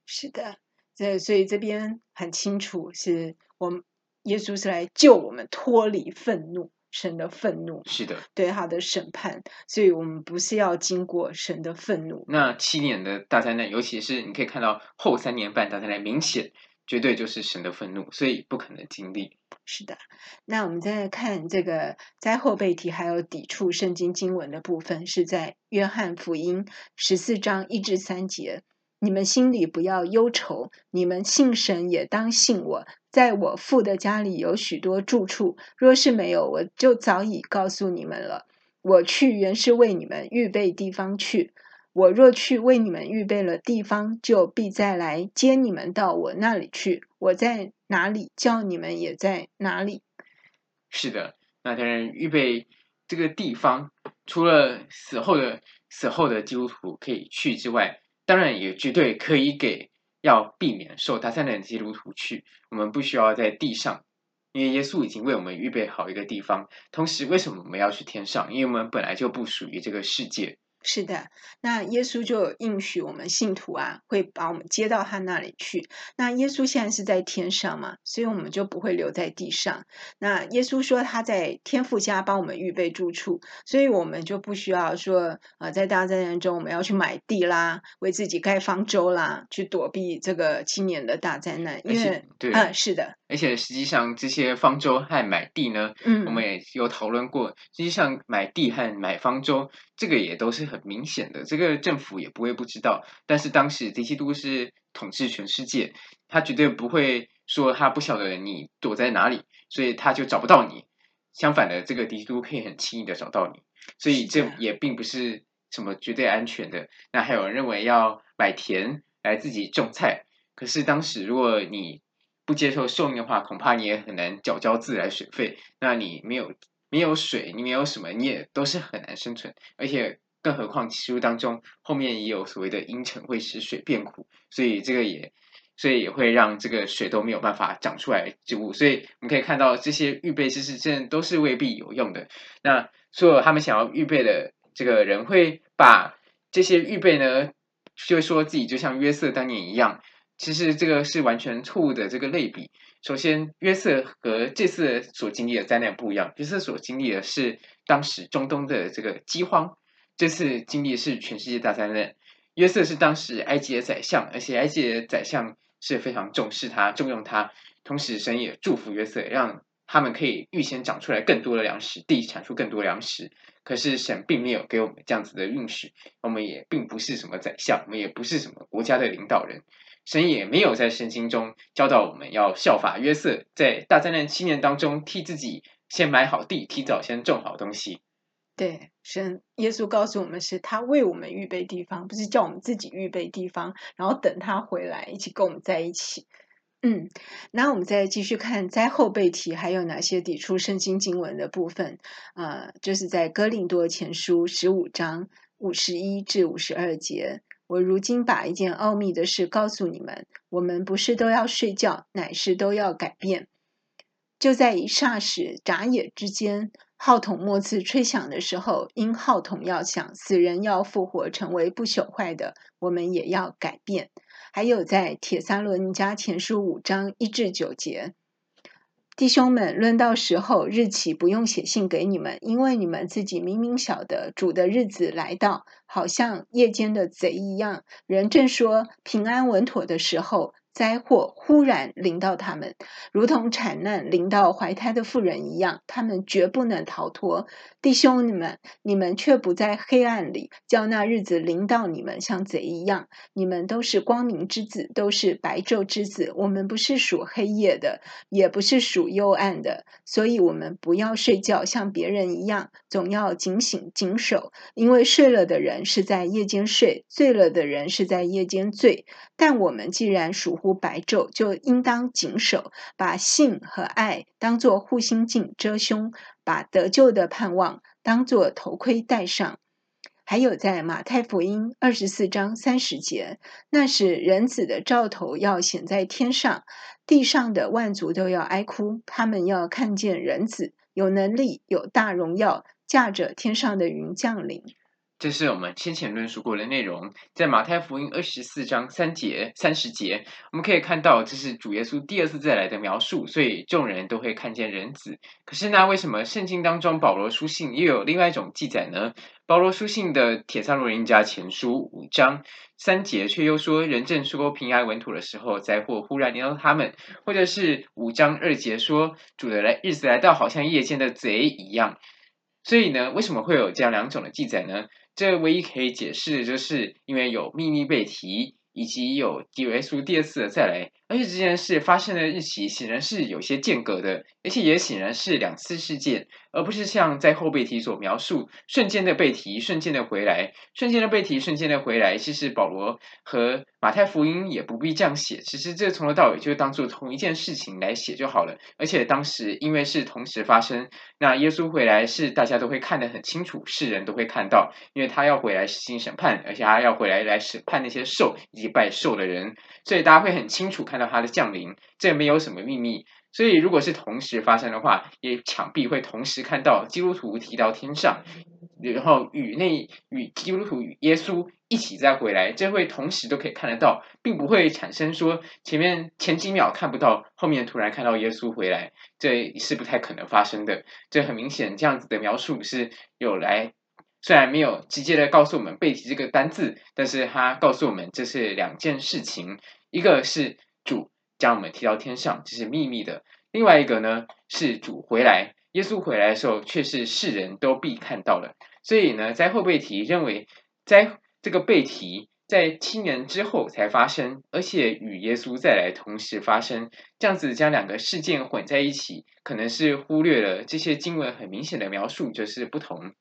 是的，这所以这边很清楚，是我们耶稣是来救我们脱离愤怒，神的愤怒。是的，对他的审判，所以我们不是要经过神的愤怒。那七年的大灾难，尤其是你可以看到后三年半大灾难，明显。绝对就是神的愤怒，所以不可能经历。是的，那我们再来看这个灾后背题，还有抵触圣经经文的部分，是在约翰福音十四章一至三节。你们心里不要忧愁，你们信神也当信我。在我父的家里有许多住处，若是没有，我就早已告诉你们了。我去原是为你们预备地方去。我若去为你们预备了地方，就必再来接你们到我那里去。我在哪里，叫你们也在哪里。是的，那当然预备这个地方，除了死后的死后的基督徒可以去之外。当然也绝对可以给要避免受大灾难的基督徒去，我们不需要在地上，因为耶稣已经为我们预备好一个地方。同时，为什么我们要去天上？因为我们本来就不属于这个世界。是的，那耶稣就应许我们信徒啊，会把我们接到他那里去。那耶稣现在是在天上嘛，所以我们就不会留在地上。那耶稣说他在天父家帮我们预备住处，所以我们就不需要说啊、呃，在大灾难中我们要去买地啦，为自己盖方舟啦，去躲避这个今年的大灾难。因为对，啊，是的。而且实际上这些方舟和买地呢，嗯，我们也有讨论过。实际上买地和买方舟，这个也都是。很明显的，这个政府也不会不知道。但是当时迪西都是统治全世界，他绝对不会说他不晓得你躲在哪里，所以他就找不到你。相反的，这个迪西都可以很轻易的找到你，所以这也并不是什么绝对安全的。那还有人认为要买田来自己种菜，可是当时如果你不接受受孕的话，恐怕你也很难缴交自来水费。那你没有没有水，你没有什么，你也都是很难生存，而且。更何况，启示录当中后面也有所谓的阴沉会使水变苦，所以这个也，所以也会让这个水都没有办法长出来植物。所以我们可以看到，这些预备知识真的都是未必有用的。那所有他们想要预备的这个人，会把这些预备呢，就说自己就像约瑟当年一样。其实这个是完全错误的这个类比。首先，约瑟和这次所经历的灾难不一样，约瑟所经历的是当时中东的这个饥荒。这次经历的是全世界大灾难。约瑟是当时埃及的宰相，而且埃及的宰相是非常重视他、重用他。同时，神也祝福约瑟，让他们可以预先长出来更多的粮食，地产出更多粮食。可是，神并没有给我们这样子的允许。我们也并不是什么宰相，我们也不是什么国家的领导人。神也没有在圣经中教导我们要效法约瑟，在大灾难七年当中替自己先买好地，提早先种好东西。对，神耶稣告诉我们，是他为我们预备地方，不是叫我们自己预备地方，然后等他回来一起跟我们在一起。嗯，那我们再继续看灾后背题还有哪些抵触圣经经文的部分啊、就是在哥林多前书十五章五十一至五十二节。我如今把一件奥秘的事告诉你们：我们不是都要睡觉，乃是都要改变。就在一霎时、眨眼之间。号筒末次吹响的时候，因号筒要响，死人要复活，成为不朽坏的，我们也要改变。还有在铁三轮》加前书五章一至九节，弟兄们，论到时候日期，不用写信给你们，因为你们自己明明晓得主的日子来到，好像夜间的贼一样。人正说平安稳妥的时候。灾祸忽然临到他们，如同产难临到怀胎的妇人一样，他们绝不能逃脱。弟兄们，你们却不在黑暗里，叫那日子临到你们像贼一样。你们都是光明之子，都是白昼之子。我们不是属黑夜的，也不是属幽暗的，所以我们不要睡觉，像别人一样，总要警醒谨守。因为睡了的人是在夜间睡，醉了的人是在夜间醉。但我们既然属乎白昼，就应当谨守，把信和爱当作护心镜遮胸，把得救的盼望当作头盔戴上。还有在马太福音二十四章三十节，那时人子的兆头要显在天上，地上的万族都要哀哭，他们要看见人子有能力、有大荣耀，驾着天上的云降临。这是我们先前论述过的内容，在马太福音二十四章三节、三十节，我们可以看到这是主耶稣第二次再来的描述，所以众人都会看见人子。可是那为什么圣经当中保罗书信又有另外一种记载呢？保罗书信的帖撒罗尼迦前书五章三节却又说，人正收平安稳妥的时候，灾祸忽然临到他们；或者是五章二节说，主的来日子来到，好像夜间的贼一样。所以呢，为什么会有这样两种的记载呢？这唯一可以解释的就是因为有秘密被提，以及有 DSU 第二次的再来。而且这件事发生的日期显然是有些间隔的，而且也显然是两次事件，而不是像在后背提所描述，瞬间的被提，瞬间的回来，瞬间的被提，瞬间的回来。其实保罗和马太福音也不必这样写，其实这从头到尾就当做同一件事情来写就好了。而且当时因为是同时发生，那耶稣回来是大家都会看得很清楚，世人都会看到，因为他要回来实行审判，而且他要回来来审判那些兽以及拜兽的人，所以大家会很清楚看到他的降临，这没有什么秘密。所以如果是同时发生的话，也想必会同时看到基督徒提到天上，然后与那与基督徒与耶稣一起再回来，这会同时都可以看得到，并不会产生说前面前几秒看不到，后面突然看到耶稣回来，这是不太可能发生的。这很明显，这样子的描述是有来，虽然没有直接的告诉我们被提这个单字，但是他告诉我们这是两件事情，一个是。主将我们提到天上，这是秘密的。另外一个呢，是主回来，耶稣回来的时候，却是世人都必看到了。所以呢，在后被提认为，在这个被提在七年之后才发生，而且与耶稣再来同时发生，这样子将两个事件混在一起，可能是忽略了这些经文很明显的描述就是不同。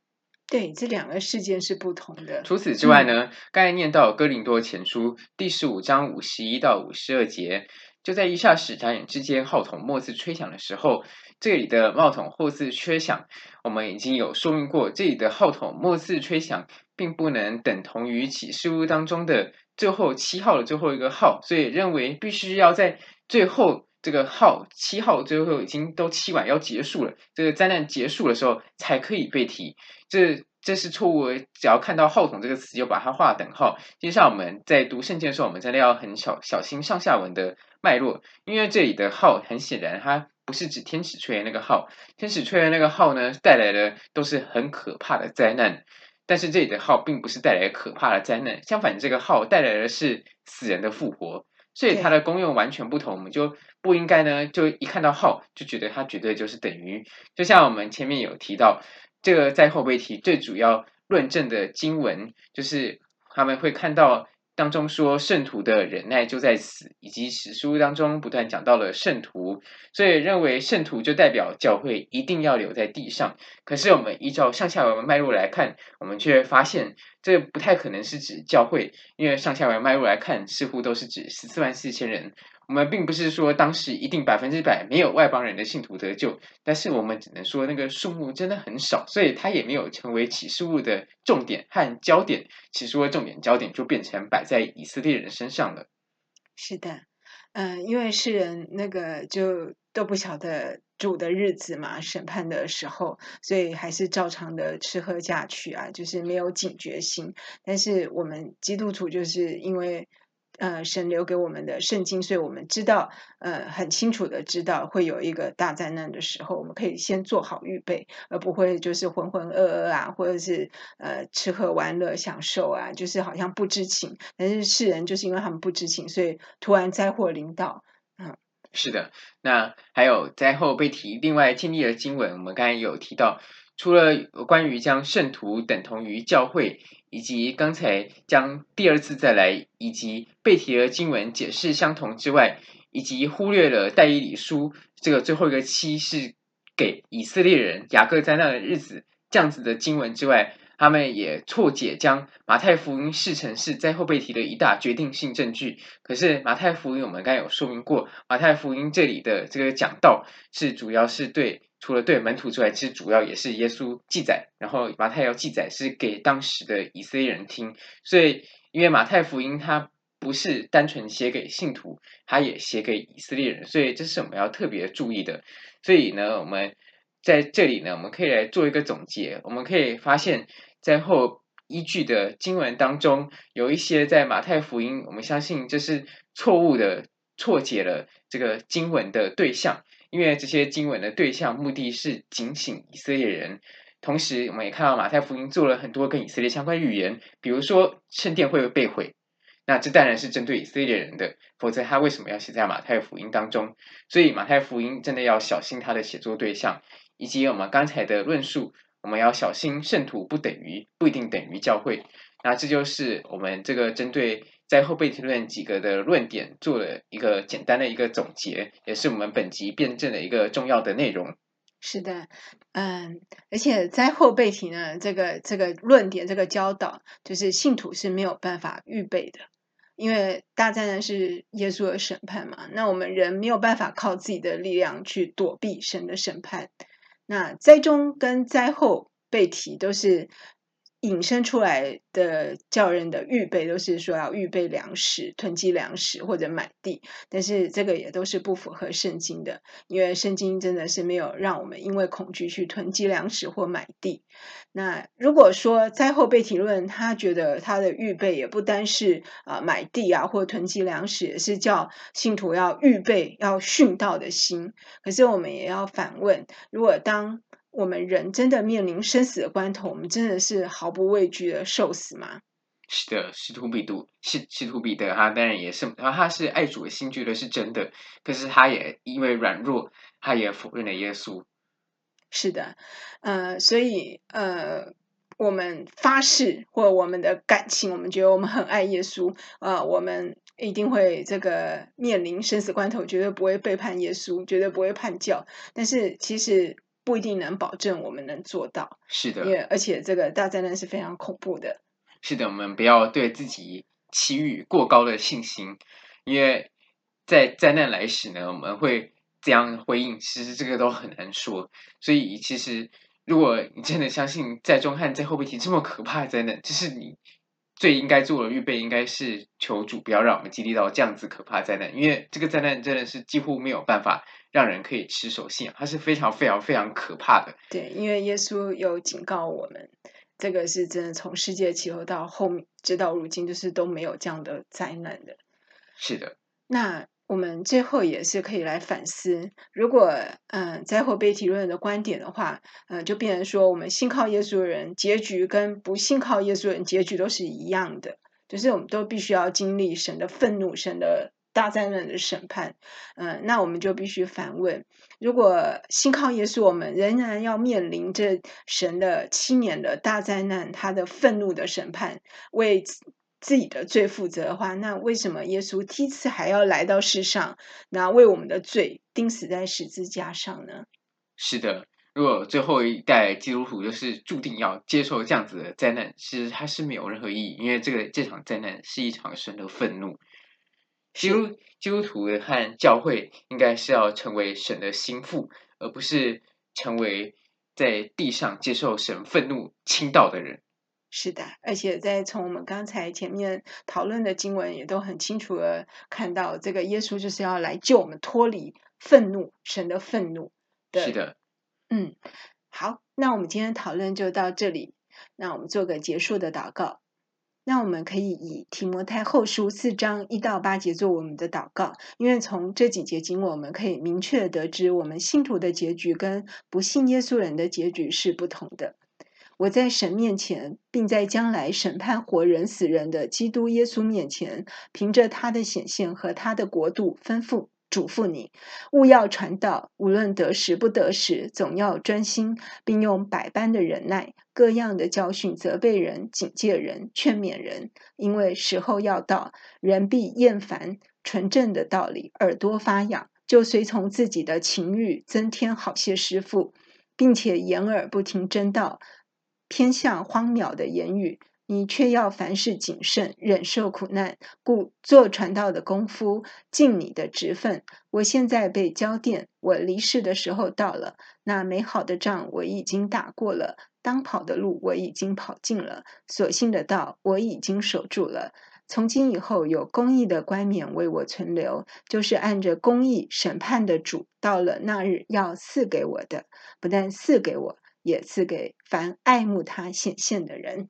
对，这两个事件是不同的。除此之外呢，嗯、刚才念到哥林多前书第十五章五十一到五十二节，就在一下使眨眼之间，号筒末次吹响的时候，这里的号筒末次吹响，我们已经有说明过，这里的号筒末次吹响，并不能等同于启示录当中的最后七号的最后一个号，所以认为必须要在最后这个号七号最后已经都七晚要结束了，这个灾难结束的时候才可以被提。这这是错误，只要看到“号筒”这个词，就把它划等号。接下来我们在读圣经的时候，我们真的要很小小心上下文的脉络，因为这里的“号”很显然它不是指天使吹的那个号，天使吹的那个号呢，带来的都是很可怕的灾难。但是这里的“号”并不是带来可怕的灾难，相反，这个“号”带来的是死人的复活，所以它的功用完全不同。我们就不应该呢，就一看到“号”就觉得它绝对就是等于，就像我们前面有提到。这个在后被提最主要论证的经文，就是他们会看到当中说圣徒的忍耐就在此，以及史书当中不断讲到了圣徒，所以认为圣徒就代表教会一定要留在地上。可是我们依照上下文脉络来看，我们却发现这不太可能是指教会，因为上下文脉络来看，似乎都是指十四万四千人。我们并不是说当时一定百分之百没有外邦人的信徒得救，但是我们只能说那个数目真的很少，所以它也没有成为启示物的重点和焦点。启示物的重点焦点就变成摆在以色列人身上了。是的，嗯、因为世人那个就都不晓得主的日子嘛，审判的时候，所以还是照常的吃喝嫁娶啊，就是没有警觉心。但是我们基督徒就是因为。呃，神留给我们的圣经，所以我们知道，呃，很清楚的知道会有一个大灾难的时候，我们可以先做好预备，而不会就是浑浑噩噩啊，或者是呃吃喝玩乐享受啊，就是好像不知情。但是世人就是因为他们不知情，所以突然灾祸临到。嗯，是的。那还有灾后被提，另外经历的经文，我们刚才有提到，除了关于将圣徒等同于教会。以及刚才将第二次再来，以及被提的经文解释相同之外，以及忽略了但以理书这个最后一个七是给以色列人雅各灾难的日子这样子的经文之外，他们也错解将马太福音视成是灾后被提的一大决定性证据。可是马太福音我们刚才有说明过，马太福音这里的这个讲道是主要是对。除了对门徒之外，其实主要也是耶稣记载，然后马太要记载是给当时的以色列人听，所以因为马太福音它不是单纯写给信徒，它也写给以色列人，所以这是我们要特别注意的。所以呢，我们在这里呢，我们可以来做一个总结，我们可以发现，在后依据的经文当中，有一些在马太福音，我们相信这是错误的，错解了这个经文的对象，因为这些经文的对象目的是警醒以色列人。同时，我们也看到马太福音做了很多跟以色列相关预言，比如说圣殿会被毁，那这当然是针对以色列人的，否则他为什么要写在马太福音当中？所以马太福音真的要小心他的写作对象，以及我们刚才的论述，我们要小心圣徒不等于不一定等于教会。那这就是我们这个针对灾后被提论几个的论点做了一个简单的一个总结，也是我们本集辩证的一个重要的内容。是的，嗯，而且灾后被提呢，这个这个论点，这个教导，就是信徒是没有办法预备的，因为大灾难是耶稣的审判嘛。那我们人没有办法靠自己的力量去躲避神的审判。那灾中跟灾后被提都是。引申出来的叫人的预备，都是说要预备粮食、囤积粮食或者买地，但是这个也都是不符合圣经的，因为圣经真的是没有让我们因为恐惧去囤积粮食或买地。那如果说灾后被提论，他觉得他的预备也不单是啊买地啊或囤积粮食，也是叫信徒要预备要殉道的心。可是我们也要反问：如果当我们人真的面临生死的关头，我们真的是毫不畏惧的受死吗？是的，是徒彼得，是使徒彼得，他当然也是，然后他是爱主的心，觉得是真的，可是他也因为软弱，他也否认了耶稣。是的，呃，所以呃，我们发誓或我们的感情，我们觉得我们很爱耶稣，呃，我们一定会这个面临生死关头，绝对不会背叛耶稣，绝对不会叛教。但是其实。不一定能保证我们能做到，是的，因为而且这个大灾难是非常恐怖的。是的，我们不要对自己期予过高的信心，因为在灾难来时呢，我们会怎样回应，其实这个都很难说。所以，其实如果你真的相信在中汉在后背提这么可怕的灾难，就是你最应该做的预备，应该是求主不要让我们经历到这样子可怕的灾难，因为这个灾难真的是几乎没有办法。让人可以持守信仰，它是非常非常非常可怕的。对，因为耶稣有警告我们，这个是真的，从世界起头到后面，直到如今，就是都没有这样的灾难的。是的。那我们最后也是可以来反思，如果嗯灾后被提论的观点的话，嗯，就变成说，我们信靠耶稣的人结局跟不信靠耶稣的人结局都是一样的，就是我们都必须要经历神的愤怒，神的。大灾难的审判，嗯、那我们就必须反问：如果信靠耶稣，我们仍然要面临这神的七年的大灾难，他的愤怒的审判，为自己的罪负责的话，那为什么耶稣第一次还要来到世上，那为我们的罪钉死在十字架上呢？是的，如果最后一代基督徒就是注定要接受这样子的灾难，其实它是没有任何意义，因为这个这场灾难是一场神的愤怒。基督基督徒和教会应该是要成为神的心腹，而不是成为在地上接受神愤怒倾倒的人。是的，而且在从我们刚才前面讨论的经文也都很清楚的看到，这个耶稣就是要来救我们脱离愤怒，神的愤怒。对，是的，嗯，好，那我们今天讨论就到这里，那我们做个结束的祷告。那我们可以以提摩太后书四章一到八节做我们的祷告，因为从这几节经文，我们可以明确得知，我们信徒的结局跟不信耶稣人的结局是不同的。我在神面前，并在将来审判活人死人的基督耶稣面前，凭着他的显现和他的国度，吩咐。嘱咐你，勿要传道，无论得时不得时，总要专心，并用百般的忍耐，各样的教训、责备人、警戒人、劝勉人。因为时候要到，人必厌烦纯正的道理，耳朵发痒，就随从自己的情欲，增添好些师傅，并且掩耳不听真道，偏向荒渺的言语。你却要凡事谨慎，忍受苦难，故做传道的功夫，尽你的职分。我现在被交奠，我离世的时候到了。那美好的仗我已经打过了，当跑的路我已经跑尽了，所信的道我已经守住了。从今以后，有公义的冠冕为我存留，就是按着公义审判的主，到了那日要赐给我的，不但赐给我，也赐给凡爱慕他显现的人。